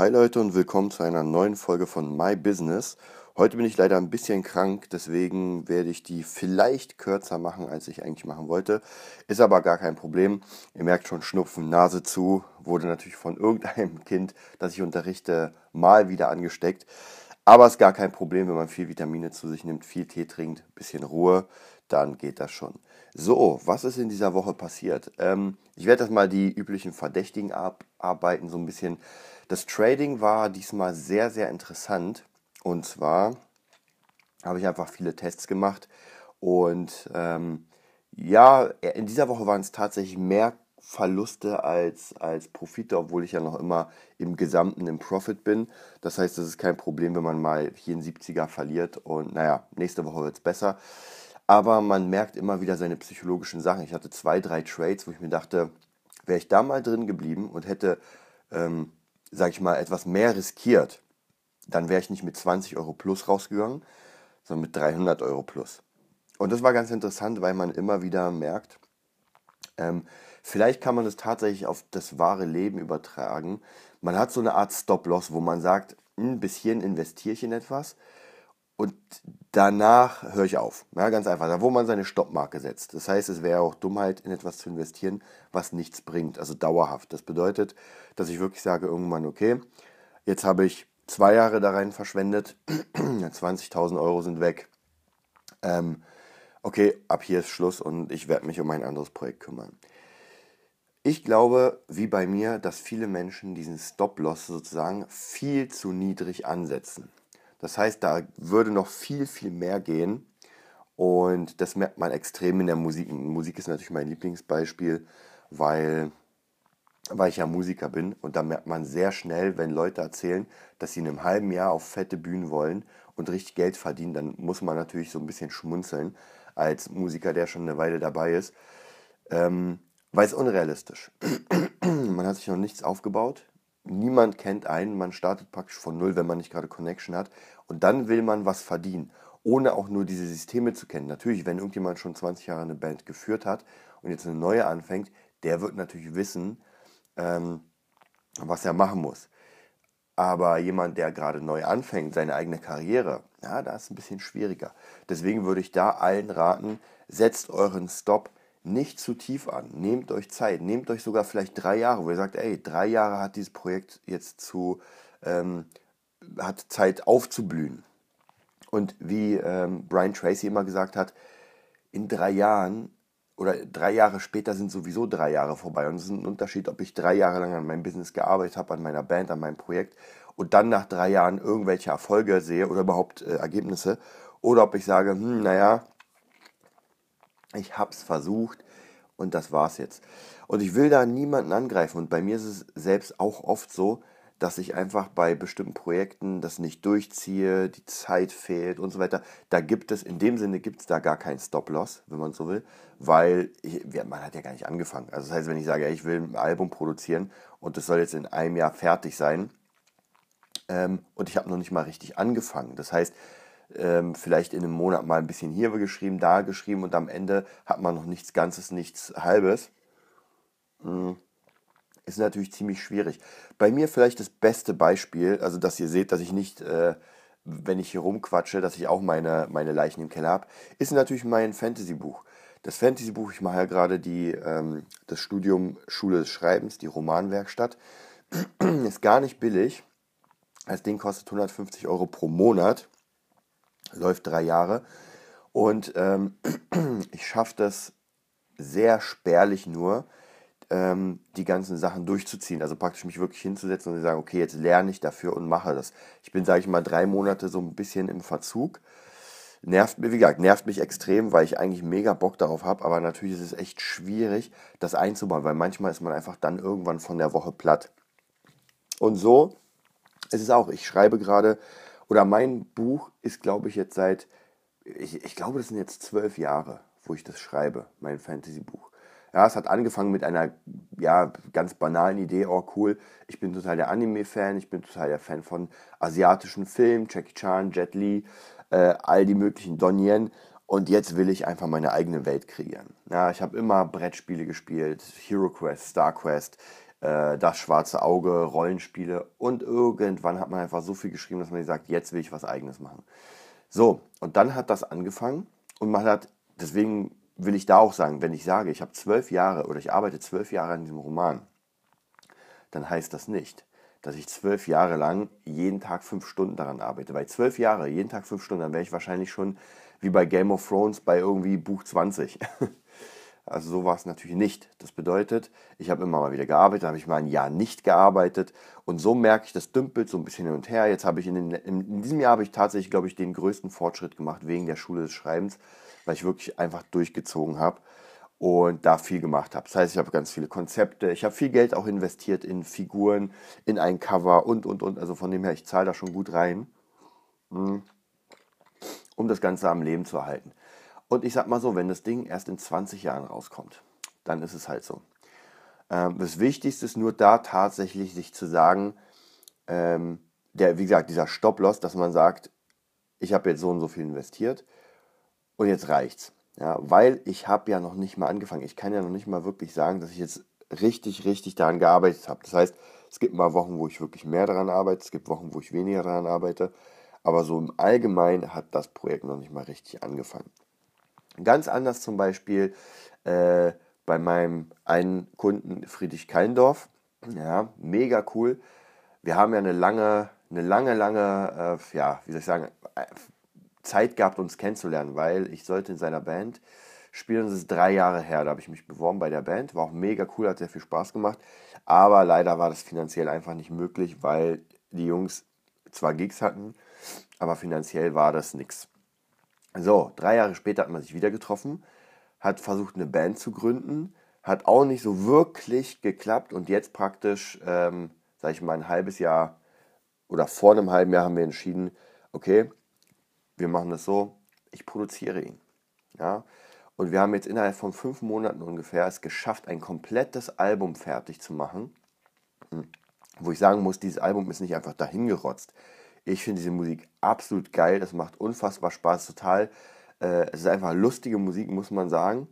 Hi Leute und willkommen zu einer neuen Folge von My Business. Heute bin ich leider ein bisschen krank, deswegen werde ich die vielleicht kürzer machen, als ich eigentlich machen wollte. Ist aber gar kein Problem. Ihr merkt schon Schnupfen, Nase zu, wurde natürlich von irgendeinem Kind, das ich unterrichte, mal wieder angesteckt. Aber ist gar kein Problem, wenn man viel Vitamine zu sich nimmt, viel Tee trinkt, bisschen Ruhe, dann geht das schon. So, was ist in dieser Woche passiert? Ähm, ich werde das mal die üblichen Verdächtigen abarbeiten, so ein bisschen. Das Trading war diesmal sehr, sehr interessant. Und zwar habe ich einfach viele Tests gemacht. Und ähm, ja, in dieser Woche waren es tatsächlich mehr Verluste als, als Profite, obwohl ich ja noch immer im Gesamten im Profit bin. Das heißt, es ist kein Problem, wenn man mal hier einen 70er verliert. Und naja, nächste Woche wird es besser aber man merkt immer wieder seine psychologischen Sachen. Ich hatte zwei, drei Trades, wo ich mir dachte, wäre ich da mal drin geblieben und hätte, ähm, sag ich mal, etwas mehr riskiert, dann wäre ich nicht mit 20 Euro plus rausgegangen, sondern mit 300 Euro plus. Und das war ganz interessant, weil man immer wieder merkt, ähm, vielleicht kann man das tatsächlich auf das wahre Leben übertragen. Man hat so eine Art Stop-Loss, wo man sagt, hm, bis hierhin investiere ich in etwas und danach höre ich auf. Ja, ganz einfach. Da, wo man seine Stoppmarke setzt. Das heißt, es wäre auch Dummheit, in etwas zu investieren, was nichts bringt. Also dauerhaft. Das bedeutet, dass ich wirklich sage irgendwann, okay, jetzt habe ich zwei Jahre da rein verschwendet. 20.000 Euro sind weg. Ähm, okay, ab hier ist Schluss und ich werde mich um ein anderes Projekt kümmern. Ich glaube, wie bei mir, dass viele Menschen diesen Stop-Loss sozusagen viel zu niedrig ansetzen. Das heißt, da würde noch viel, viel mehr gehen. Und das merkt man extrem in der Musik. Musik ist natürlich mein Lieblingsbeispiel, weil, weil ich ja Musiker bin. Und da merkt man sehr schnell, wenn Leute erzählen, dass sie in einem halben Jahr auf fette Bühnen wollen und richtig Geld verdienen, dann muss man natürlich so ein bisschen schmunzeln als Musiker, der schon eine Weile dabei ist. Ähm, weil es unrealistisch. man hat sich noch nichts aufgebaut niemand kennt einen, man startet praktisch von null, wenn man nicht gerade Connection hat. Und dann will man was verdienen, ohne auch nur diese Systeme zu kennen. Natürlich, wenn irgendjemand schon 20 Jahre eine Band geführt hat und jetzt eine neue anfängt, der wird natürlich wissen, ähm, was er machen muss. Aber jemand, der gerade neu anfängt, seine eigene Karriere, ja, da ist ein bisschen schwieriger. Deswegen würde ich da allen raten, setzt euren Stop nicht zu tief an. Nehmt euch Zeit. Nehmt euch sogar vielleicht drei Jahre, wo ihr sagt, ey, drei Jahre hat dieses Projekt jetzt zu, ähm, hat Zeit aufzublühen. Und wie ähm, Brian Tracy immer gesagt hat, in drei Jahren oder drei Jahre später sind sowieso drei Jahre vorbei. Und es ist ein Unterschied, ob ich drei Jahre lang an meinem Business gearbeitet habe, an meiner Band, an meinem Projekt und dann nach drei Jahren irgendwelche Erfolge sehe oder überhaupt äh, Ergebnisse. Oder ob ich sage, hm, naja, ich habe es versucht und das war's jetzt. Und ich will da niemanden angreifen. Und bei mir ist es selbst auch oft so, dass ich einfach bei bestimmten Projekten das nicht durchziehe, die Zeit fehlt und so weiter. Da gibt es, in dem Sinne gibt es da gar keinen Stop-Loss, wenn man so will, weil ich, man hat ja gar nicht angefangen. Also das heißt, wenn ich sage, ich will ein Album produzieren und es soll jetzt in einem Jahr fertig sein ähm, und ich habe noch nicht mal richtig angefangen. Das heißt, ähm, vielleicht in einem Monat mal ein bisschen hier geschrieben, da geschrieben und am Ende hat man noch nichts Ganzes, nichts Halbes. Mhm. Ist natürlich ziemlich schwierig. Bei mir vielleicht das beste Beispiel, also dass ihr seht, dass ich nicht, äh, wenn ich hier rumquatsche, dass ich auch meine, meine Leichen im Keller habe, ist natürlich mein Fantasy-Buch. Das Fantasy-Buch, ich mache ja gerade ähm, das Studium Schule des Schreibens, die Romanwerkstatt, ist gar nicht billig. Das Ding kostet 150 Euro pro Monat läuft drei Jahre. Und ähm, ich schaffe das sehr spärlich nur, ähm, die ganzen Sachen durchzuziehen. Also praktisch mich wirklich hinzusetzen und zu sagen, okay, jetzt lerne ich dafür und mache das. Ich bin, sage ich mal, drei Monate so ein bisschen im Verzug. Nervt mir, wie gesagt, nervt mich extrem, weil ich eigentlich mega Bock darauf habe, aber natürlich ist es echt schwierig, das einzubauen, weil manchmal ist man einfach dann irgendwann von der Woche platt. Und so ist es auch. Ich schreibe gerade oder mein Buch ist, glaube ich, jetzt seit, ich, ich glaube, das sind jetzt zwölf Jahre, wo ich das schreibe, mein Fantasy-Buch. Ja, es hat angefangen mit einer ja, ganz banalen Idee, oh cool, ich bin total der Anime-Fan, ich bin total der Fan von asiatischen Filmen, Jackie Chan, Jet Li, äh, all die möglichen Donien. Und jetzt will ich einfach meine eigene Welt kreieren. Ja, ich habe immer Brettspiele gespielt, Hero Quest, Star Quest, äh, Das schwarze Auge, Rollenspiele und irgendwann hat man einfach so viel geschrieben, dass man sagt, jetzt will ich was eigenes machen. So, und dann hat das angefangen und man hat, deswegen will ich da auch sagen, wenn ich sage, ich habe zwölf Jahre oder ich arbeite zwölf Jahre an diesem Roman, dann heißt das nicht, dass ich zwölf Jahre lang jeden Tag fünf Stunden daran arbeite. Bei zwölf Jahre, jeden Tag fünf Stunden, dann wäre ich wahrscheinlich schon wie bei Game of Thrones bei irgendwie Buch 20. Also so war es natürlich nicht. Das bedeutet, ich habe immer mal wieder gearbeitet, habe ich mal ein Jahr nicht gearbeitet und so merke ich, das dümpelt so ein bisschen hin und her. Jetzt habe ich in, den, in diesem Jahr habe ich tatsächlich, glaube ich, den größten Fortschritt gemacht wegen der Schule des Schreibens, weil ich wirklich einfach durchgezogen habe und da viel gemacht habe. Das heißt, ich habe ganz viele Konzepte, ich habe viel Geld auch investiert in Figuren, in ein Cover und, und, und. Also von dem her, ich zahle da schon gut rein, hm, um das Ganze am Leben zu erhalten. Und ich sag mal so, wenn das Ding erst in 20 Jahren rauskommt, dann ist es halt so. Ähm, das Wichtigste ist nur da tatsächlich sich zu sagen, ähm, der, wie gesagt, dieser Stop-Loss, dass man sagt, ich habe jetzt so und so viel investiert und jetzt reicht's. Ja, weil ich habe ja noch nicht mal angefangen. Ich kann ja noch nicht mal wirklich sagen, dass ich jetzt richtig, richtig daran gearbeitet habe. Das heißt, es gibt mal Wochen, wo ich wirklich mehr daran arbeite, es gibt Wochen, wo ich weniger daran arbeite. Aber so im Allgemeinen hat das Projekt noch nicht mal richtig angefangen. Ganz anders zum Beispiel äh, bei meinem einen Kunden Friedrich Keindorf. Ja, mega cool. Wir haben ja eine lange, eine lange, lange, äh, ja, wie soll ich sagen, Zeit gehabt, uns kennenzulernen, weil ich sollte in seiner Band spielen. Das ist drei Jahre her, da habe ich mich beworben bei der Band. War auch mega cool, hat sehr viel Spaß gemacht. Aber leider war das finanziell einfach nicht möglich, weil die Jungs zwar Gigs hatten, aber finanziell war das nichts. So, drei Jahre später hat man sich wieder getroffen, hat versucht, eine Band zu gründen, hat auch nicht so wirklich geklappt und jetzt praktisch, ähm, sage ich mal, ein halbes Jahr oder vor einem halben Jahr haben wir entschieden, okay, wir machen das so, ich produziere ihn. Ja? Und wir haben jetzt innerhalb von fünf Monaten ungefähr es geschafft, ein komplettes Album fertig zu machen. Hm. Wo ich sagen muss, dieses Album ist nicht einfach dahingerotzt. Ich finde diese Musik absolut geil, das macht unfassbar Spaß, total. Äh, es ist einfach lustige Musik, muss man sagen.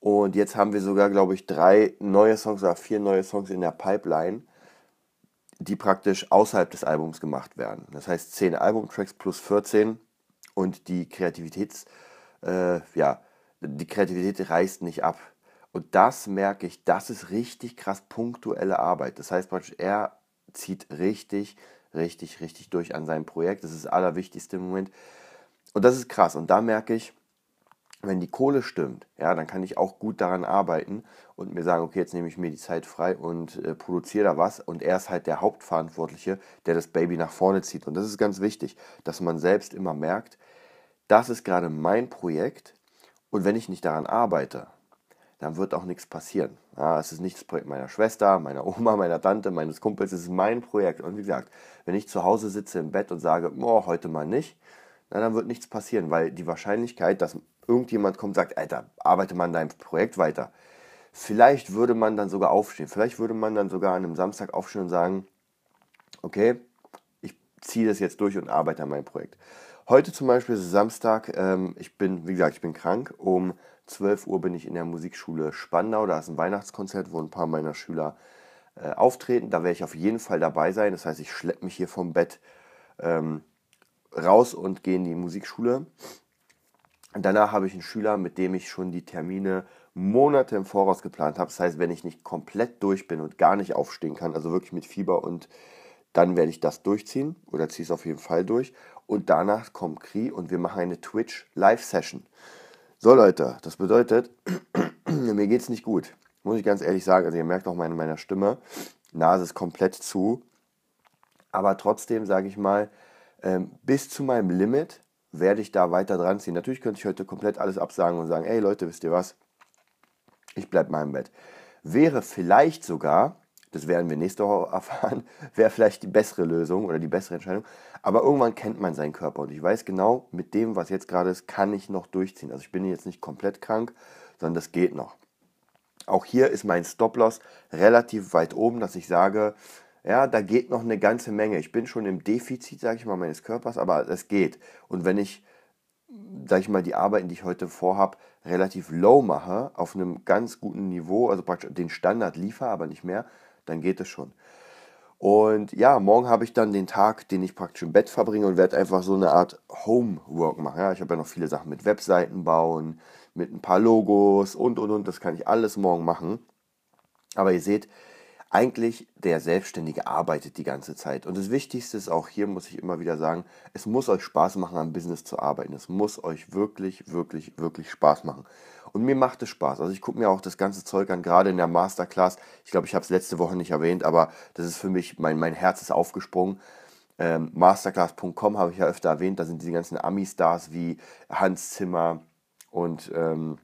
Und jetzt haben wir sogar, glaube ich, drei neue Songs oder vier neue Songs in der Pipeline die praktisch außerhalb des Albums gemacht werden. Das heißt 10 Albumtracks plus 14 und die Kreativitäts, äh, ja, die Kreativität reißt nicht ab. Und das merke ich, das ist richtig krass punktuelle Arbeit. Das heißt praktisch, er zieht richtig, richtig, richtig durch an seinem Projekt. Das ist das Allerwichtigste im Moment. Und das ist krass. Und da merke ich, wenn die Kohle stimmt, ja, dann kann ich auch gut daran arbeiten und mir sagen, okay, jetzt nehme ich mir die Zeit frei und äh, produziere da was. Und er ist halt der Hauptverantwortliche, der das Baby nach vorne zieht. Und das ist ganz wichtig, dass man selbst immer merkt, das ist gerade mein Projekt und wenn ich nicht daran arbeite, dann wird auch nichts passieren. Ja, es ist nicht das Projekt meiner Schwester, meiner Oma, meiner Tante, meines Kumpels, es ist mein Projekt. Und wie gesagt, wenn ich zu Hause sitze im Bett und sage, oh, heute mal nicht, na, dann wird nichts passieren, weil die Wahrscheinlichkeit, dass irgendjemand kommt und sagt, Alter, arbeite mal an deinem Projekt weiter. Vielleicht würde man dann sogar aufstehen. Vielleicht würde man dann sogar an einem Samstag aufstehen und sagen, okay, ich ziehe das jetzt durch und arbeite an meinem Projekt. Heute zum Beispiel ist Samstag. Ähm, ich bin, wie gesagt, ich bin krank. Um 12 Uhr bin ich in der Musikschule Spandau. Da ist ein Weihnachtskonzert, wo ein paar meiner Schüler äh, auftreten. Da werde ich auf jeden Fall dabei sein. Das heißt, ich schleppe mich hier vom Bett ähm, raus und gehe in die Musikschule. Danach habe ich einen Schüler, mit dem ich schon die Termine Monate im Voraus geplant habe. Das heißt, wenn ich nicht komplett durch bin und gar nicht aufstehen kann, also wirklich mit Fieber und dann werde ich das durchziehen oder ziehe es auf jeden Fall durch. Und danach kommt Kri und wir machen eine Twitch Live-Session. So Leute, das bedeutet, mir geht es nicht gut. Muss ich ganz ehrlich sagen. Also ihr merkt auch meine, meiner Stimme, Nase ist komplett zu. Aber trotzdem sage ich mal, ähm, bis zu meinem Limit werde ich da weiter dran ziehen. Natürlich könnte ich heute komplett alles absagen und sagen, ey Leute, wisst ihr was? Ich bleibe mal im Bett. Wäre vielleicht sogar, das werden wir nächste Woche erfahren, wäre vielleicht die bessere Lösung oder die bessere Entscheidung. Aber irgendwann kennt man seinen Körper und ich weiß genau, mit dem, was jetzt gerade ist, kann ich noch durchziehen. Also ich bin jetzt nicht komplett krank, sondern das geht noch. Auch hier ist mein Stop-Loss relativ weit oben, dass ich sage, ja, da geht noch eine ganze Menge. Ich bin schon im Defizit, sage ich mal, meines Körpers, aber es geht. Und wenn ich, sage ich mal, die Arbeiten, die ich heute vorhabe, relativ low mache, auf einem ganz guten Niveau, also praktisch den Standard liefere, aber nicht mehr, dann geht es schon. Und ja, morgen habe ich dann den Tag, den ich praktisch im Bett verbringe und werde einfach so eine Art Homework machen. Ja, ich habe ja noch viele Sachen mit Webseiten bauen, mit ein paar Logos und und und. Das kann ich alles morgen machen. Aber ihr seht, eigentlich der Selbstständige arbeitet die ganze Zeit. Und das Wichtigste ist auch hier, muss ich immer wieder sagen, es muss euch Spaß machen, am Business zu arbeiten. Es muss euch wirklich, wirklich, wirklich Spaß machen. Und mir macht es Spaß. Also ich gucke mir auch das ganze Zeug an, gerade in der Masterclass. Ich glaube, ich habe es letzte Woche nicht erwähnt, aber das ist für mich, mein, mein Herz ist aufgesprungen. Ähm, Masterclass.com habe ich ja öfter erwähnt. Da sind diese ganzen Ami-Stars wie Hans Zimmer und... Ähm,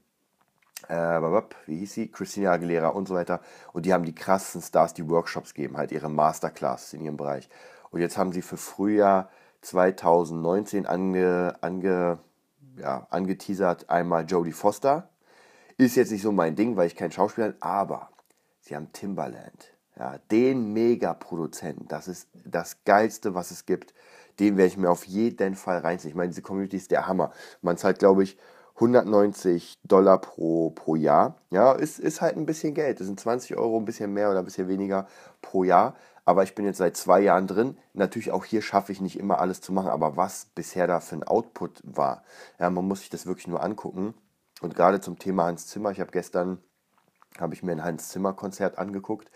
äh, wie hieß sie? Christina Aguilera und so weiter. Und die haben die krassesten Stars, die Workshops geben, halt ihre Masterclasses in ihrem Bereich. Und jetzt haben sie für Frühjahr 2019 ange, ange, ja, angeteasert einmal Jodie Foster. Ist jetzt nicht so mein Ding, weil ich kein Schauspieler bin, aber sie haben Timbaland. Ja, den Mega-Produzenten. Das ist das Geilste, was es gibt. Den werde ich mir auf jeden Fall reinziehen. Ich meine, diese Community ist der Hammer. Man zahlt, glaube ich, 190 Dollar pro, pro Jahr. Ja, ist, ist halt ein bisschen Geld. Das sind 20 Euro, ein bisschen mehr oder ein bisschen weniger pro Jahr. Aber ich bin jetzt seit zwei Jahren drin. Natürlich auch hier schaffe ich nicht immer alles zu machen, aber was bisher da für ein Output war, ja, man muss sich das wirklich nur angucken. Und gerade zum Thema Hans Zimmer, ich habe gestern, habe ich mir ein Hans Zimmer Konzert angeguckt,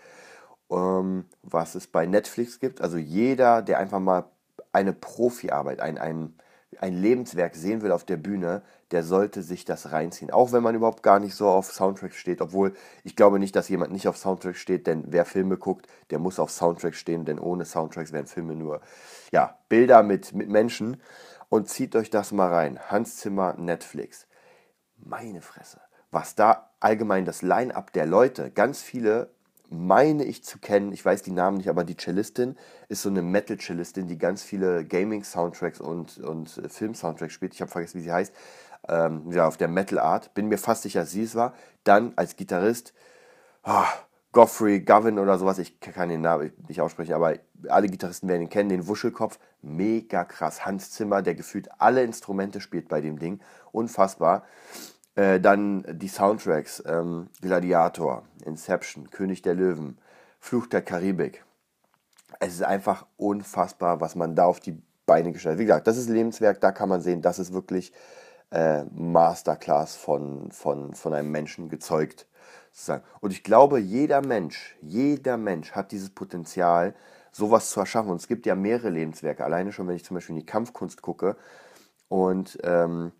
ähm, was es bei Netflix gibt. Also jeder, der einfach mal eine Profiarbeit, ein, ein, ein Lebenswerk sehen will auf der Bühne, der sollte sich das reinziehen. Auch wenn man überhaupt gar nicht so auf Soundtracks steht. Obwohl ich glaube nicht, dass jemand nicht auf Soundtracks steht, denn wer Filme guckt, der muss auf Soundtracks stehen, denn ohne Soundtracks wären Filme nur ja, Bilder mit, mit Menschen. Und zieht euch das mal rein. Hans Zimmer, Netflix. Meine Fresse. Was da allgemein das Line-up der Leute, ganz viele meine ich zu kennen, ich weiß die Namen nicht, aber die Cellistin ist so eine Metal-Cellistin, die ganz viele Gaming-Soundtracks und, und äh, Film-Soundtracks spielt. Ich habe vergessen, wie sie heißt. Ähm, ja, auf der Metal-Art. Bin mir fast sicher, sie es war. Dann als Gitarrist, oh, Goffrey, Govin oder sowas, ich kann den Namen nicht aussprechen, aber alle Gitarristen werden ihn kennen, den Wuschelkopf, mega krass. Hans Zimmer, der gefühlt alle Instrumente spielt bei dem Ding, unfassbar. Äh, dann die Soundtracks, ähm, Gladiator, Inception, König der Löwen, Fluch der Karibik. Es ist einfach unfassbar, was man da auf die Beine gestellt hat. Wie gesagt, das ist Lebenswerk, da kann man sehen, das ist wirklich äh, Masterclass von, von, von einem Menschen gezeugt. Sozusagen. Und ich glaube, jeder Mensch, jeder Mensch hat dieses Potenzial, sowas zu erschaffen. Und es gibt ja mehrere Lebenswerke. Alleine schon, wenn ich zum Beispiel in die Kampfkunst gucke und ähm,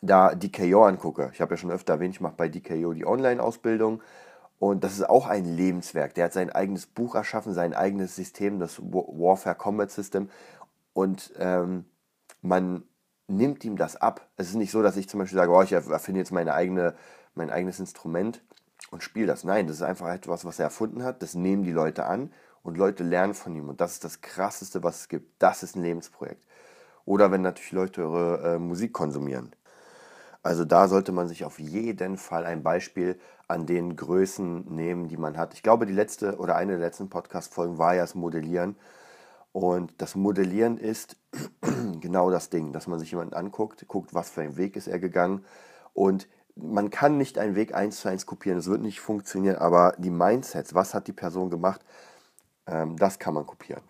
da DKO angucke, ich habe ja schon öfter erwähnt, ich mache bei DKO die Online-Ausbildung und das ist auch ein Lebenswerk. Der hat sein eigenes Buch erschaffen, sein eigenes System, das Warfare Combat System und ähm, man nimmt ihm das ab. Es ist nicht so, dass ich zum Beispiel sage, oh, ich erfinde jetzt meine eigene, mein eigenes Instrument und spiele das. Nein, das ist einfach etwas, was er erfunden hat. Das nehmen die Leute an und Leute lernen von ihm. Und das ist das Krasseste, was es gibt. Das ist ein Lebensprojekt. Oder wenn natürlich Leute eure äh, Musik konsumieren. Also da sollte man sich auf jeden Fall ein Beispiel an den Größen nehmen, die man hat. Ich glaube, die letzte oder eine der letzten Podcast-Folgen war ja das Modellieren. Und das Modellieren ist genau das Ding, dass man sich jemanden anguckt, guckt, was für ein Weg ist er gegangen. Und man kann nicht einen Weg eins zu eins kopieren, es wird nicht funktionieren, aber die Mindsets, was hat die Person gemacht, ähm, das kann man kopieren.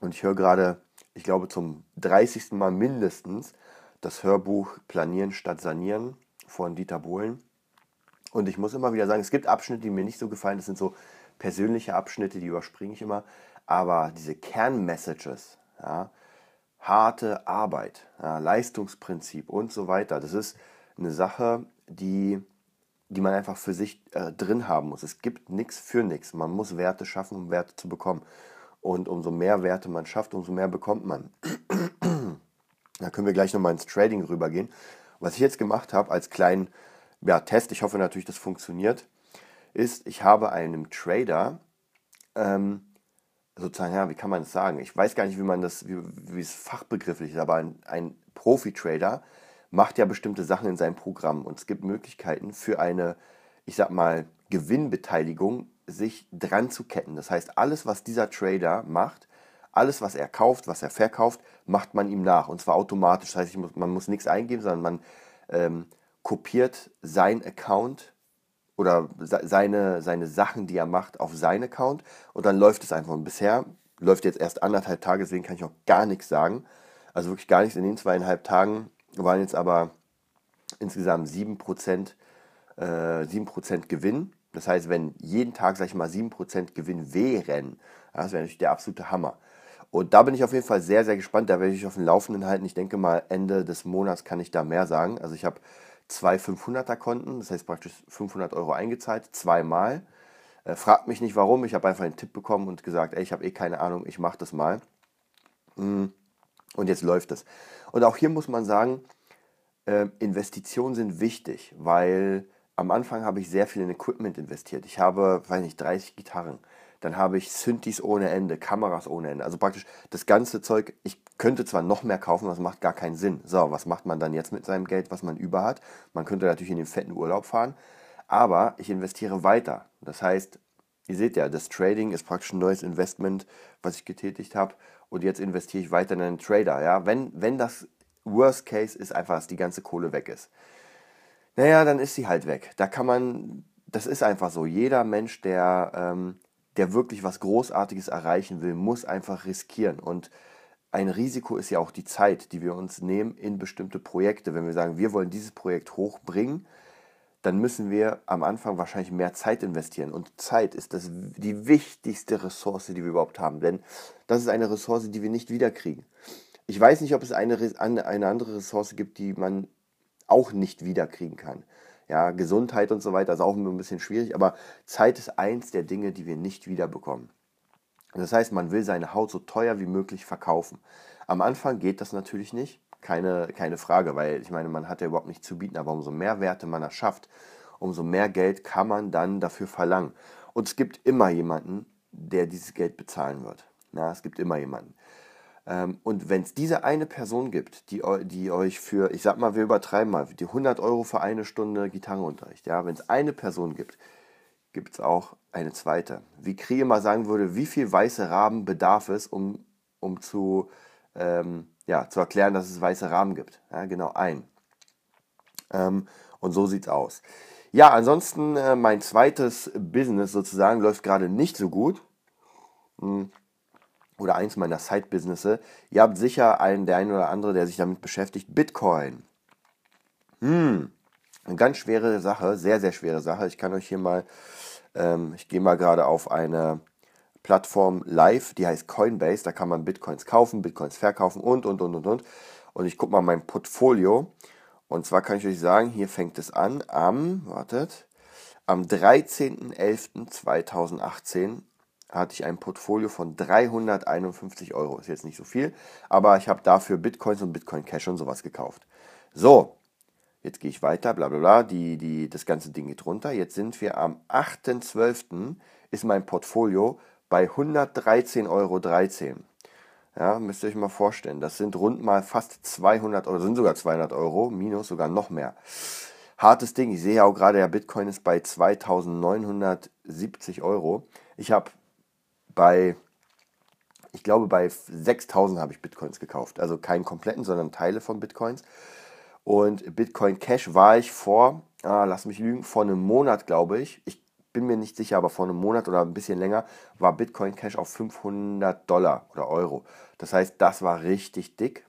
Und ich höre gerade, ich glaube zum 30. Mal mindestens, das Hörbuch Planieren statt Sanieren von Dieter Bohlen. Und ich muss immer wieder sagen, es gibt Abschnitte, die mir nicht so gefallen. Das sind so persönliche Abschnitte, die überspringe ich immer. Aber diese Kernmessages, ja, harte Arbeit, ja, Leistungsprinzip und so weiter, das ist eine Sache, die, die man einfach für sich äh, drin haben muss. Es gibt nichts für nichts. Man muss Werte schaffen, um Werte zu bekommen. Und umso mehr Werte man schafft, umso mehr bekommt man. Da können wir gleich nochmal ins Trading rübergehen. Was ich jetzt gemacht habe als kleinen ja, Test, ich hoffe natürlich, das funktioniert, ist, ich habe einem Trader ähm, sozusagen, ja, wie kann man das sagen? Ich weiß gar nicht, wie man das, wie, wie es fachbegrifflich ist, aber ein, ein Profi-Trader macht ja bestimmte Sachen in seinem Programm und es gibt Möglichkeiten für eine, ich sag mal, Gewinnbeteiligung sich dran zu ketten. Das heißt, alles, was dieser Trader macht, alles, was er kauft, was er verkauft, macht man ihm nach. Und zwar automatisch. Das heißt, muss, man muss nichts eingeben, sondern man ähm, kopiert sein Account oder seine, seine Sachen, die er macht, auf seinen Account und dann läuft es einfach. Und bisher läuft jetzt erst anderthalb Tage, deswegen kann ich auch gar nichts sagen. Also wirklich gar nichts. In den zweieinhalb Tagen waren jetzt aber insgesamt 7%, äh, 7% Gewinn. Das heißt, wenn jeden Tag, sag ich mal, 7% Gewinn wären, das wäre natürlich der absolute Hammer. Und da bin ich auf jeden Fall sehr, sehr gespannt. Da werde ich auf dem Laufenden halten. Ich denke mal, Ende des Monats kann ich da mehr sagen. Also ich habe zwei 500er Konten, das heißt praktisch 500 Euro eingezahlt, zweimal. Äh, fragt mich nicht warum, ich habe einfach einen Tipp bekommen und gesagt, ey, ich habe eh keine Ahnung, ich mache das mal. Mm, und jetzt läuft es. Und auch hier muss man sagen, äh, Investitionen sind wichtig, weil am Anfang habe ich sehr viel in Equipment investiert. Ich habe, weiß nicht, 30 Gitarren. Dann habe ich Synthes ohne Ende, Kameras ohne Ende. Also praktisch das ganze Zeug. Ich könnte zwar noch mehr kaufen, es macht gar keinen Sinn. So, was macht man dann jetzt mit seinem Geld, was man über hat? Man könnte natürlich in den fetten Urlaub fahren, aber ich investiere weiter. Das heißt, ihr seht ja, das Trading ist praktisch ein neues Investment, was ich getätigt habe. Und jetzt investiere ich weiter in einen Trader. Ja? Wenn, wenn das Worst Case ist einfach, dass die ganze Kohle weg ist. Naja, dann ist sie halt weg. Da kann man, das ist einfach so. Jeder Mensch, der ähm, der wirklich was Großartiges erreichen will, muss einfach riskieren. Und ein Risiko ist ja auch die Zeit, die wir uns nehmen in bestimmte Projekte. Wenn wir sagen, wir wollen dieses Projekt hochbringen, dann müssen wir am Anfang wahrscheinlich mehr Zeit investieren. Und Zeit ist das, die wichtigste Ressource, die wir überhaupt haben. Denn das ist eine Ressource, die wir nicht wiederkriegen. Ich weiß nicht, ob es eine, eine andere Ressource gibt, die man auch nicht wiederkriegen kann. Ja, Gesundheit und so weiter ist auch ein bisschen schwierig, aber Zeit ist eins der Dinge, die wir nicht wiederbekommen. Das heißt, man will seine Haut so teuer wie möglich verkaufen. Am Anfang geht das natürlich nicht, keine, keine Frage, weil ich meine, man hat ja überhaupt nichts zu bieten, aber umso mehr Werte man erschafft, umso mehr Geld kann man dann dafür verlangen. Und es gibt immer jemanden, der dieses Geld bezahlen wird. Ja, es gibt immer jemanden. Ähm, und wenn es diese eine Person gibt, die, die euch für, ich sag mal, wir übertreiben mal, die 100 Euro für eine Stunde Gitarrenunterricht, ja, wenn es eine Person gibt, gibt es auch eine zweite. Wie Kriege mal sagen würde, wie viel weiße Raben bedarf es, um, um zu, ähm, ja, zu erklären, dass es weiße Raben gibt? Ja, genau, ein. Ähm, und so sieht es aus. Ja, ansonsten äh, mein zweites Business sozusagen läuft gerade nicht so gut. Hm oder eins meiner Side-Businesse. Ihr habt sicher einen, der eine oder andere, der sich damit beschäftigt. Bitcoin. Hm, eine ganz schwere Sache, sehr, sehr schwere Sache. Ich kann euch hier mal, ähm, ich gehe mal gerade auf eine Plattform live, die heißt Coinbase. Da kann man Bitcoins kaufen, Bitcoins verkaufen und, und, und, und, und. Und ich gucke mal mein Portfolio. Und zwar kann ich euch sagen, hier fängt es an am, wartet, am 13.11.2018 hatte ich ein Portfolio von 351 Euro. Ist jetzt nicht so viel, aber ich habe dafür Bitcoins und Bitcoin Cash und sowas gekauft. So, jetzt gehe ich weiter, bla bla bla, die, die, das ganze Ding geht runter. Jetzt sind wir am 8.12. ist mein Portfolio bei 113,13 Euro. Ja, müsst ihr euch mal vorstellen. Das sind rund mal fast 200 Euro, sind sogar 200 Euro, minus sogar noch mehr. Hartes Ding. Ich sehe ja auch gerade, der Bitcoin ist bei 2970 Euro. Ich habe bei, ich glaube, bei 6000 habe ich Bitcoins gekauft. Also keinen kompletten, sondern Teile von Bitcoins. Und Bitcoin Cash war ich vor, ah, lass mich lügen, vor einem Monat, glaube ich. Ich bin mir nicht sicher, aber vor einem Monat oder ein bisschen länger war Bitcoin Cash auf 500 Dollar oder Euro. Das heißt, das war richtig dick.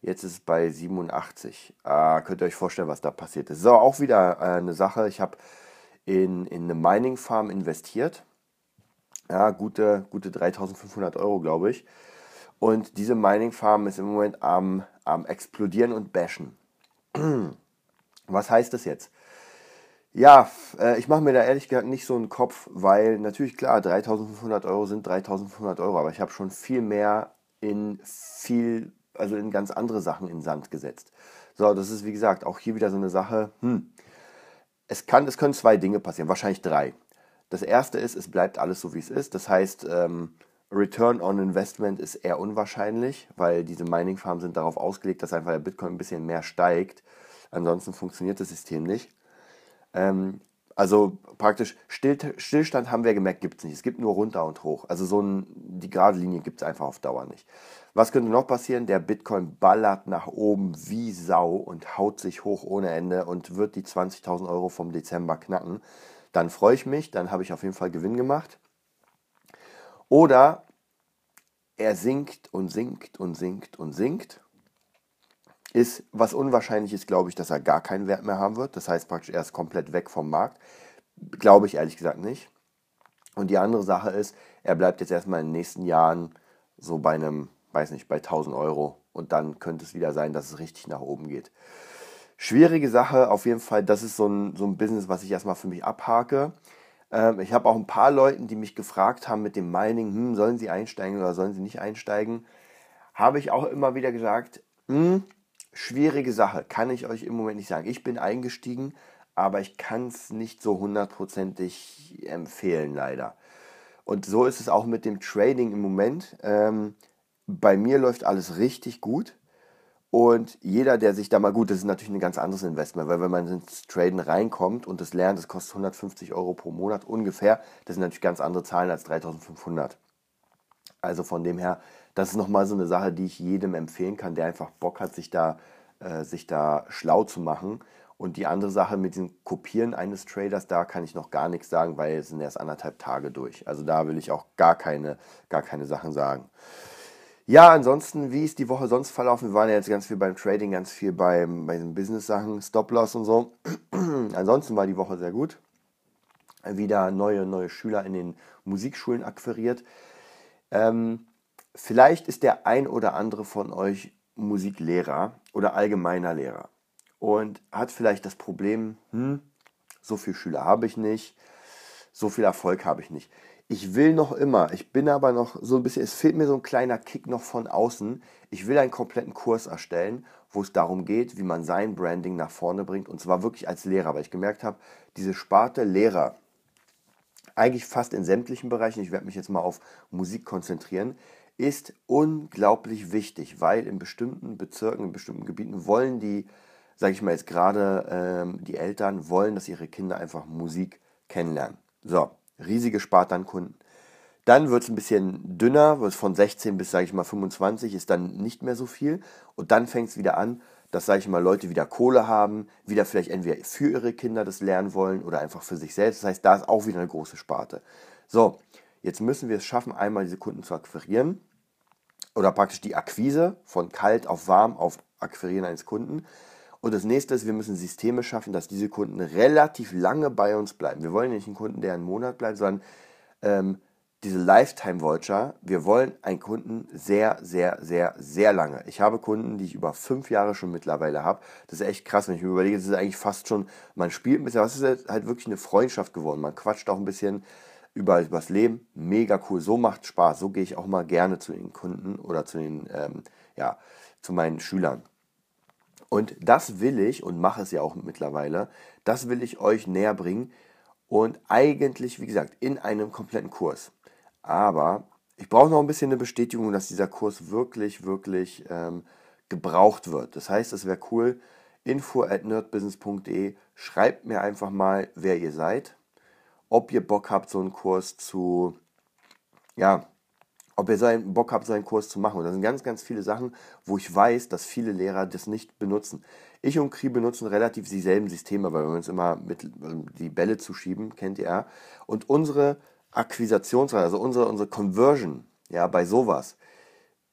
Jetzt ist es bei 87. Ah, könnt ihr euch vorstellen, was da passiert ist. So, auch wieder äh, eine Sache. Ich habe in, in eine Mining Farm investiert. Ja, gute, gute 3500 Euro, glaube ich. Und diese Mining Farm ist im Moment am, am explodieren und bashen. Was heißt das jetzt? Ja, äh, ich mache mir da ehrlich gesagt nicht so einen Kopf, weil natürlich klar, 3500 Euro sind 3500 Euro, aber ich habe schon viel mehr in viel, also in ganz andere Sachen in Sand gesetzt. So, das ist wie gesagt auch hier wieder so eine Sache. Hm, es kann, es können zwei Dinge passieren, wahrscheinlich drei. Das erste ist, es bleibt alles so, wie es ist. Das heißt, ähm, Return on Investment ist eher unwahrscheinlich, weil diese Mining Farms sind darauf ausgelegt, dass einfach der Bitcoin ein bisschen mehr steigt. Ansonsten funktioniert das System nicht. Ähm, Also praktisch Still, Stillstand haben wir gemerkt, gibt es nicht. Es gibt nur runter und hoch. Also so ein, die gerade Linie gibt es einfach auf Dauer nicht. Was könnte noch passieren? Der Bitcoin ballert nach oben wie Sau und haut sich hoch ohne Ende und wird die 20.000 Euro vom Dezember knacken. Dann freue ich mich, dann habe ich auf jeden Fall Gewinn gemacht. Oder er sinkt und sinkt und sinkt und sinkt. Ist, was unwahrscheinlich ist, glaube ich, dass er gar keinen Wert mehr haben wird. Das heißt praktisch, er ist komplett weg vom Markt. Glaube ich ehrlich gesagt nicht. Und die andere Sache ist, er bleibt jetzt erstmal in den nächsten Jahren so bei einem weiß nicht, bei 1000 Euro. Und dann könnte es wieder sein, dass es richtig nach oben geht. Schwierige Sache, auf jeden Fall, das ist so ein, so ein Business, was ich erstmal für mich abhake. Ähm, ich habe auch ein paar Leute, die mich gefragt haben mit dem Mining, hm, sollen sie einsteigen oder sollen sie nicht einsteigen. Habe ich auch immer wieder gesagt, hm, schwierige Sache, kann ich euch im Moment nicht sagen. Ich bin eingestiegen, aber ich kann es nicht so hundertprozentig empfehlen, leider. Und so ist es auch mit dem Trading im Moment. Ähm, bei mir läuft alles richtig gut. Und jeder, der sich da mal gut, das ist natürlich ein ganz anderes Investment, weil wenn man ins Traden reinkommt und das lernt, das kostet 150 Euro pro Monat ungefähr, das sind natürlich ganz andere Zahlen als 3500. Also von dem her, das ist nochmal so eine Sache, die ich jedem empfehlen kann, der einfach Bock hat, sich da, äh, sich da schlau zu machen. Und die andere Sache mit dem Kopieren eines Traders, da kann ich noch gar nichts sagen, weil es sind erst anderthalb Tage durch. Also da will ich auch gar keine, gar keine Sachen sagen. Ja, ansonsten, wie ist die Woche sonst verlaufen? Wir waren ja jetzt ganz viel beim Trading, ganz viel beim, bei den Business-Sachen, Stop-Loss und so. ansonsten war die Woche sehr gut. Wieder neue, neue Schüler in den Musikschulen akquiriert. Ähm, vielleicht ist der ein oder andere von euch Musiklehrer oder allgemeiner Lehrer und hat vielleicht das Problem, hm, so viele Schüler habe ich nicht, so viel Erfolg habe ich nicht ich will noch immer, ich bin aber noch so ein bisschen, es fehlt mir so ein kleiner Kick noch von außen. Ich will einen kompletten Kurs erstellen, wo es darum geht, wie man sein Branding nach vorne bringt und zwar wirklich als Lehrer, weil ich gemerkt habe, diese Sparte Lehrer, eigentlich fast in sämtlichen Bereichen, ich werde mich jetzt mal auf Musik konzentrieren, ist unglaublich wichtig, weil in bestimmten Bezirken, in bestimmten Gebieten wollen die, sage ich mal jetzt gerade, ähm, die Eltern wollen, dass ihre Kinder einfach Musik kennenlernen. So, riesige Spartankunden. Dann wird es ein bisschen dünner, wird von 16 bis, sage ich mal, 25 ist dann nicht mehr so viel. Und dann fängt es wieder an, dass, sage ich mal, Leute wieder Kohle haben, wieder vielleicht entweder für ihre Kinder das lernen wollen oder einfach für sich selbst. Das heißt, da ist auch wieder eine große Sparte. So, jetzt müssen wir es schaffen, einmal diese Kunden zu akquirieren oder praktisch die Akquise von kalt auf warm auf Akquirieren eines Kunden. Und das nächste ist, wir müssen Systeme schaffen, dass diese Kunden relativ lange bei uns bleiben. Wir wollen nicht einen Kunden, der einen Monat bleibt, sondern ähm, diese Lifetime Vulture. Wir wollen einen Kunden sehr, sehr, sehr, sehr lange. Ich habe Kunden, die ich über fünf Jahre schon mittlerweile habe. Das ist echt krass, wenn ich mir überlege, das ist eigentlich fast schon, man spielt ein bisschen, was ist halt wirklich eine Freundschaft geworden. Man quatscht auch ein bisschen über, über das Leben. Mega cool. So macht Spaß. So gehe ich auch mal gerne zu den Kunden oder zu den, ähm, ja, zu meinen Schülern. Und das will ich und mache es ja auch mittlerweile, das will ich euch näher bringen und eigentlich, wie gesagt, in einem kompletten Kurs. Aber ich brauche noch ein bisschen eine Bestätigung, dass dieser Kurs wirklich, wirklich ähm, gebraucht wird. Das heißt, es wäre cool, info at nerdbusiness.de, schreibt mir einfach mal, wer ihr seid, ob ihr Bock habt, so einen Kurs zu, ja, ob ihr seinen Bock habt, seinen Kurs zu machen. Und das sind ganz, ganz viele Sachen, wo ich weiß, dass viele Lehrer das nicht benutzen. Ich und Kri benutzen relativ dieselben Systeme, weil wir uns immer mit die Bälle zuschieben, kennt ihr. Und unsere Akquisitionsrate, also unsere, unsere Conversion, ja, bei sowas,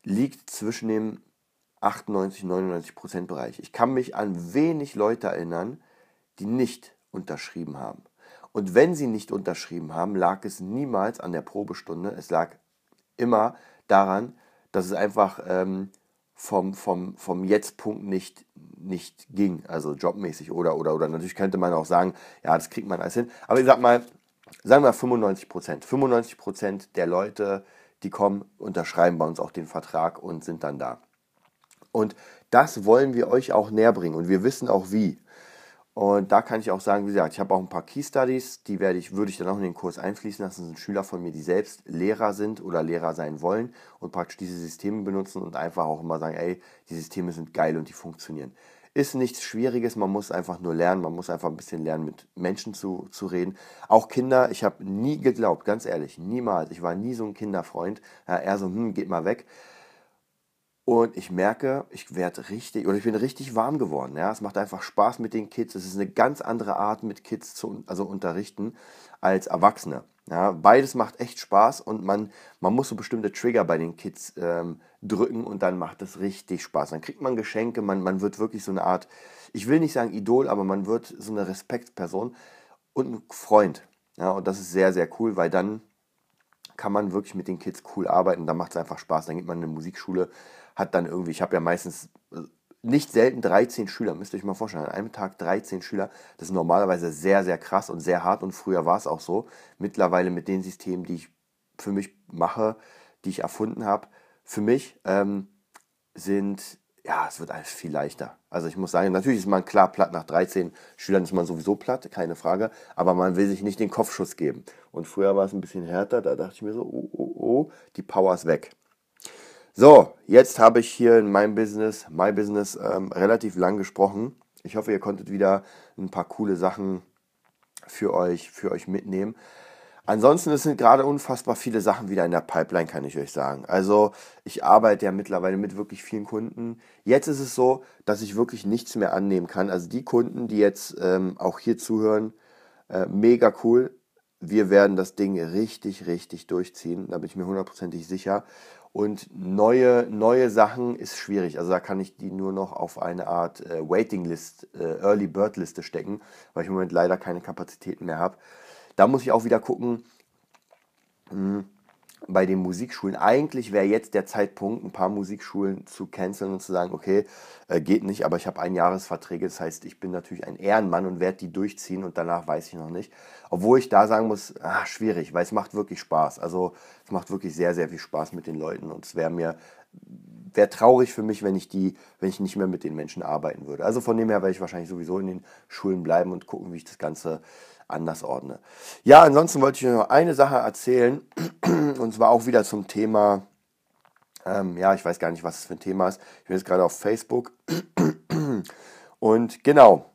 liegt zwischen dem 98, 99 Prozent Bereich. Ich kann mich an wenig Leute erinnern, die nicht unterschrieben haben. Und wenn sie nicht unterschrieben haben, lag es niemals an der Probestunde, es lag immer daran, dass es einfach ähm, vom, vom, vom Jetzt-Punkt nicht, nicht ging, also jobmäßig oder, oder, oder. Natürlich könnte man auch sagen, ja, das kriegt man alles hin. Aber ich sag mal, sagen wir 95 Prozent. 95 Prozent der Leute, die kommen, unterschreiben bei uns auch den Vertrag und sind dann da. Und das wollen wir euch auch näher bringen und wir wissen auch wie. Und da kann ich auch sagen, wie gesagt, ich habe auch ein paar Key Studies, die werde ich, würde ich dann auch in den Kurs einfließen lassen. Das sind Schüler von mir, die selbst Lehrer sind oder Lehrer sein wollen und praktisch diese Systeme benutzen und einfach auch immer sagen, ey, die Systeme sind geil und die funktionieren. Ist nichts Schwieriges, man muss einfach nur lernen, man muss einfach ein bisschen lernen, mit Menschen zu, zu reden. Auch Kinder, ich habe nie geglaubt, ganz ehrlich, niemals. Ich war nie so ein Kinderfreund. Ja, eher so, hm, geht mal weg. Und ich merke, ich werde richtig, oder ich bin richtig warm geworden. Ja, es macht einfach Spaß mit den Kids. Es ist eine ganz andere Art, mit Kids zu also unterrichten als Erwachsene. Ja, beides macht echt Spaß und man, man muss so bestimmte Trigger bei den Kids ähm, drücken und dann macht es richtig Spaß. Dann kriegt man Geschenke, man, man wird wirklich so eine Art, ich will nicht sagen Idol, aber man wird so eine Respektsperson und ein Freund. Ja, und das ist sehr, sehr cool, weil dann kann man wirklich mit den Kids cool arbeiten. Da macht es einfach Spaß. Dann geht man in eine Musikschule, hat dann irgendwie, ich habe ja meistens äh, nicht selten 13 Schüler, müsst ihr euch mal vorstellen, an einem Tag 13 Schüler, das ist normalerweise sehr, sehr krass und sehr hart und früher war es auch so. Mittlerweile mit den Systemen, die ich für mich mache, die ich erfunden habe, für mich ähm, sind, ja, es wird alles viel leichter. Also ich muss sagen, natürlich ist man klar platt, nach 13 Schülern ist man sowieso platt, keine Frage, aber man will sich nicht den Kopfschuss geben. Und früher war es ein bisschen härter, da dachte ich mir so, oh, oh, oh, die Power ist weg. So, jetzt habe ich hier in meinem Business, My Business, ähm, relativ lang gesprochen. Ich hoffe, ihr konntet wieder ein paar coole Sachen für euch, für euch mitnehmen. Ansonsten es sind gerade unfassbar viele Sachen wieder in der Pipeline, kann ich euch sagen. Also ich arbeite ja mittlerweile mit wirklich vielen Kunden. Jetzt ist es so, dass ich wirklich nichts mehr annehmen kann. Also die Kunden, die jetzt ähm, auch hier zuhören, äh, mega cool. Wir werden das Ding richtig, richtig durchziehen. Da bin ich mir hundertprozentig sicher. Und neue, neue Sachen ist schwierig. Also da kann ich die nur noch auf eine Art äh, Waiting List, äh, Early Bird Liste stecken, weil ich im Moment leider keine Kapazitäten mehr habe. Da muss ich auch wieder gucken, mh, hm, bei den Musikschulen. Eigentlich wäre jetzt der Zeitpunkt, ein paar Musikschulen zu canceln und zu sagen, okay, äh, geht nicht, aber ich habe ein Jahresverträge. Das heißt, ich bin natürlich ein Ehrenmann und werde die durchziehen und danach weiß ich noch nicht. Obwohl ich da sagen muss, ach, schwierig, weil es macht wirklich Spaß. Also es macht wirklich sehr, sehr viel Spaß mit den Leuten und es wäre mir wäre traurig für mich, wenn ich die, wenn ich nicht mehr mit den Menschen arbeiten würde. Also von dem her werde ich wahrscheinlich sowieso in den Schulen bleiben und gucken, wie ich das Ganze anders ordne. Ja, ansonsten wollte ich noch eine Sache erzählen und zwar auch wieder zum Thema, ähm, ja, ich weiß gar nicht, was es für ein Thema ist. Ich bin jetzt gerade auf Facebook und genau,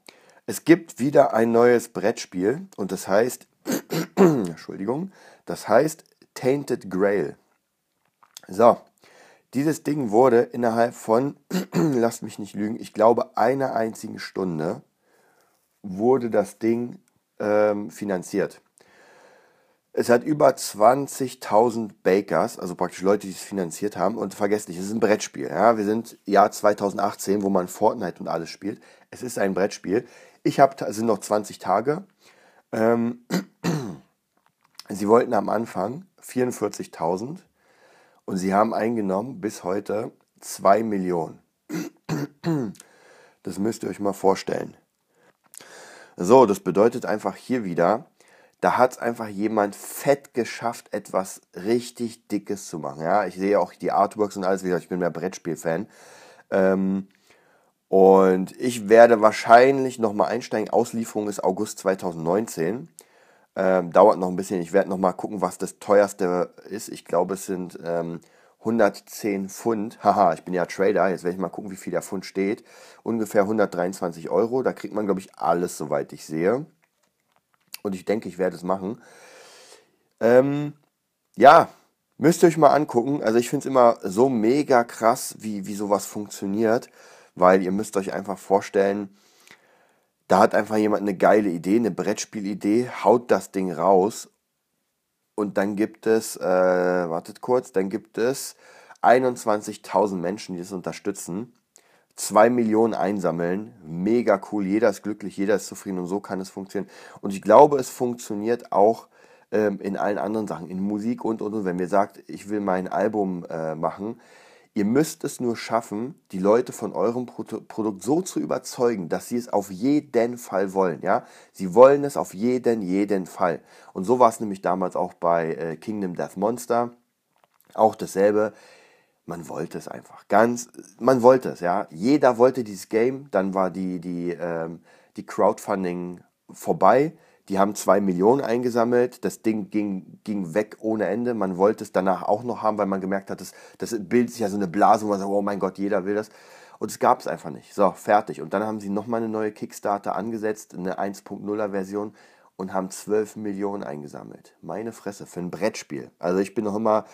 es gibt wieder ein neues Brettspiel und das heißt, Entschuldigung, das heißt Tainted Grail. So, dieses Ding wurde innerhalb von, lasst mich nicht lügen, ich glaube einer einzigen Stunde wurde das Ding ähm, finanziert. Es hat über 20.000 Bakers, also praktisch Leute, die es finanziert haben. Und vergesst nicht, es ist ein Brettspiel. Ja? Wir sind Jahr 2018, wo man Fortnite und alles spielt. Es ist ein Brettspiel. Ich habe, es sind noch 20 Tage. Ähm, sie wollten am Anfang 44.000 und sie haben eingenommen bis heute 2 Millionen. Das müsst ihr euch mal vorstellen. So, das bedeutet einfach hier wieder, da hat es einfach jemand fett geschafft, etwas richtig Dickes zu machen. Ja, ich sehe auch die Artworks und alles, wie gesagt, ich bin mehr Brettspiel-Fan. Ähm, und ich werde wahrscheinlich nochmal einsteigen. Auslieferung ist August 2019. Ähm, dauert noch ein bisschen. Ich werde nochmal gucken, was das teuerste ist. Ich glaube, es sind ähm, 110 Pfund. Haha, ich bin ja Trader. Jetzt werde ich mal gucken, wie viel der Pfund steht. Ungefähr 123 Euro. Da kriegt man, glaube ich, alles, soweit ich sehe. Und ich denke, ich werde es machen. Ähm, ja, müsst ihr euch mal angucken. Also ich finde es immer so mega krass, wie, wie sowas funktioniert. Weil ihr müsst euch einfach vorstellen, da hat einfach jemand eine geile Idee, eine Brettspielidee, haut das Ding raus und dann gibt es, äh, wartet kurz, dann gibt es 21.000 Menschen, die das unterstützen. 2 Millionen einsammeln. Mega cool. Jeder ist glücklich, jeder ist zufrieden und so kann es funktionieren. Und ich glaube, es funktioniert auch ähm, in allen anderen Sachen, in Musik und und und. Wenn mir sagt, ich will mein Album äh, machen, Ihr müsst es nur schaffen, die Leute von eurem Produkt so zu überzeugen, dass sie es auf jeden Fall wollen. Ja, sie wollen es auf jeden, jeden Fall. Und so war es nämlich damals auch bei äh, Kingdom Death Monster. Auch dasselbe. Man wollte es einfach. Ganz, man wollte es, ja. Jeder wollte dieses Game. Dann war die, die, ähm, die Crowdfunding vorbei. Die haben zwei Millionen eingesammelt. Das Ding ging, ging weg ohne Ende. Man wollte es danach auch noch haben, weil man gemerkt hat, das, das bildet sich ja so eine Blase, wo man sagt, oh mein Gott, jeder will das. Und es gab es einfach nicht. So, fertig. Und dann haben sie nochmal eine neue Kickstarter angesetzt, eine 1.0er Version und haben 12 Millionen eingesammelt. Meine Fresse, für ein Brettspiel. Also ich bin noch immer.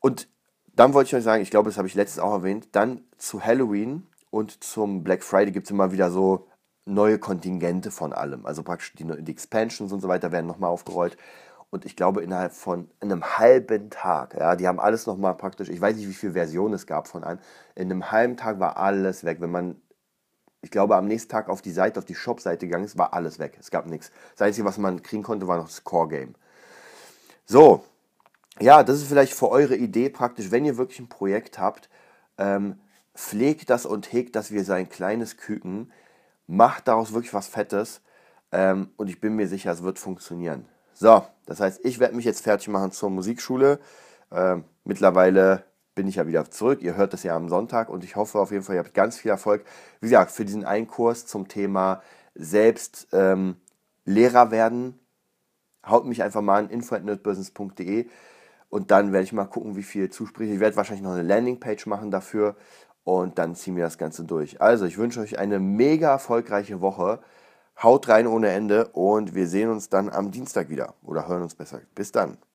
Und dann wollte ich euch sagen, ich glaube, das habe ich letztes auch erwähnt, dann zu Halloween und zum Black Friday gibt es immer wieder so neue Kontingente von allem. Also praktisch die, die Expansions und so weiter werden nochmal aufgerollt. Und ich glaube, innerhalb von einem halben Tag, ja, die haben alles nochmal praktisch, ich weiß nicht, wie viele Versionen es gab von einem, in einem halben Tag war alles weg. Wenn man, ich glaube, am nächsten Tag auf die Seite, auf die Shop-Seite gegangen ist, war alles weg. Es gab nichts. Das Einzige, was man kriegen konnte, war noch das Core-Game. So, ja, das ist vielleicht für eure Idee praktisch, wenn ihr wirklich ein Projekt habt, ähm, pflegt das und hegt das wie sein kleines Küken, macht daraus wirklich was Fettes ähm, und ich bin mir sicher, es wird funktionieren. So, das heißt, ich werde mich jetzt fertig machen zur Musikschule. Ähm, mittlerweile bin ich ja wieder zurück. Ihr hört das ja am Sonntag und ich hoffe auf jeden Fall, ihr habt ganz viel Erfolg. Wie gesagt, für diesen einen Kurs zum Thema selbst ähm, Lehrer werden, haut mich einfach mal an info.nerdbusiness.de und dann werde ich mal gucken, wie viel Zusprüche. Ich werde wahrscheinlich noch eine Landingpage machen dafür und dann ziehen wir das Ganze durch. Also, ich wünsche euch eine mega erfolgreiche Woche. Haut rein ohne Ende und wir sehen uns dann am Dienstag wieder oder hören uns besser. Bis dann.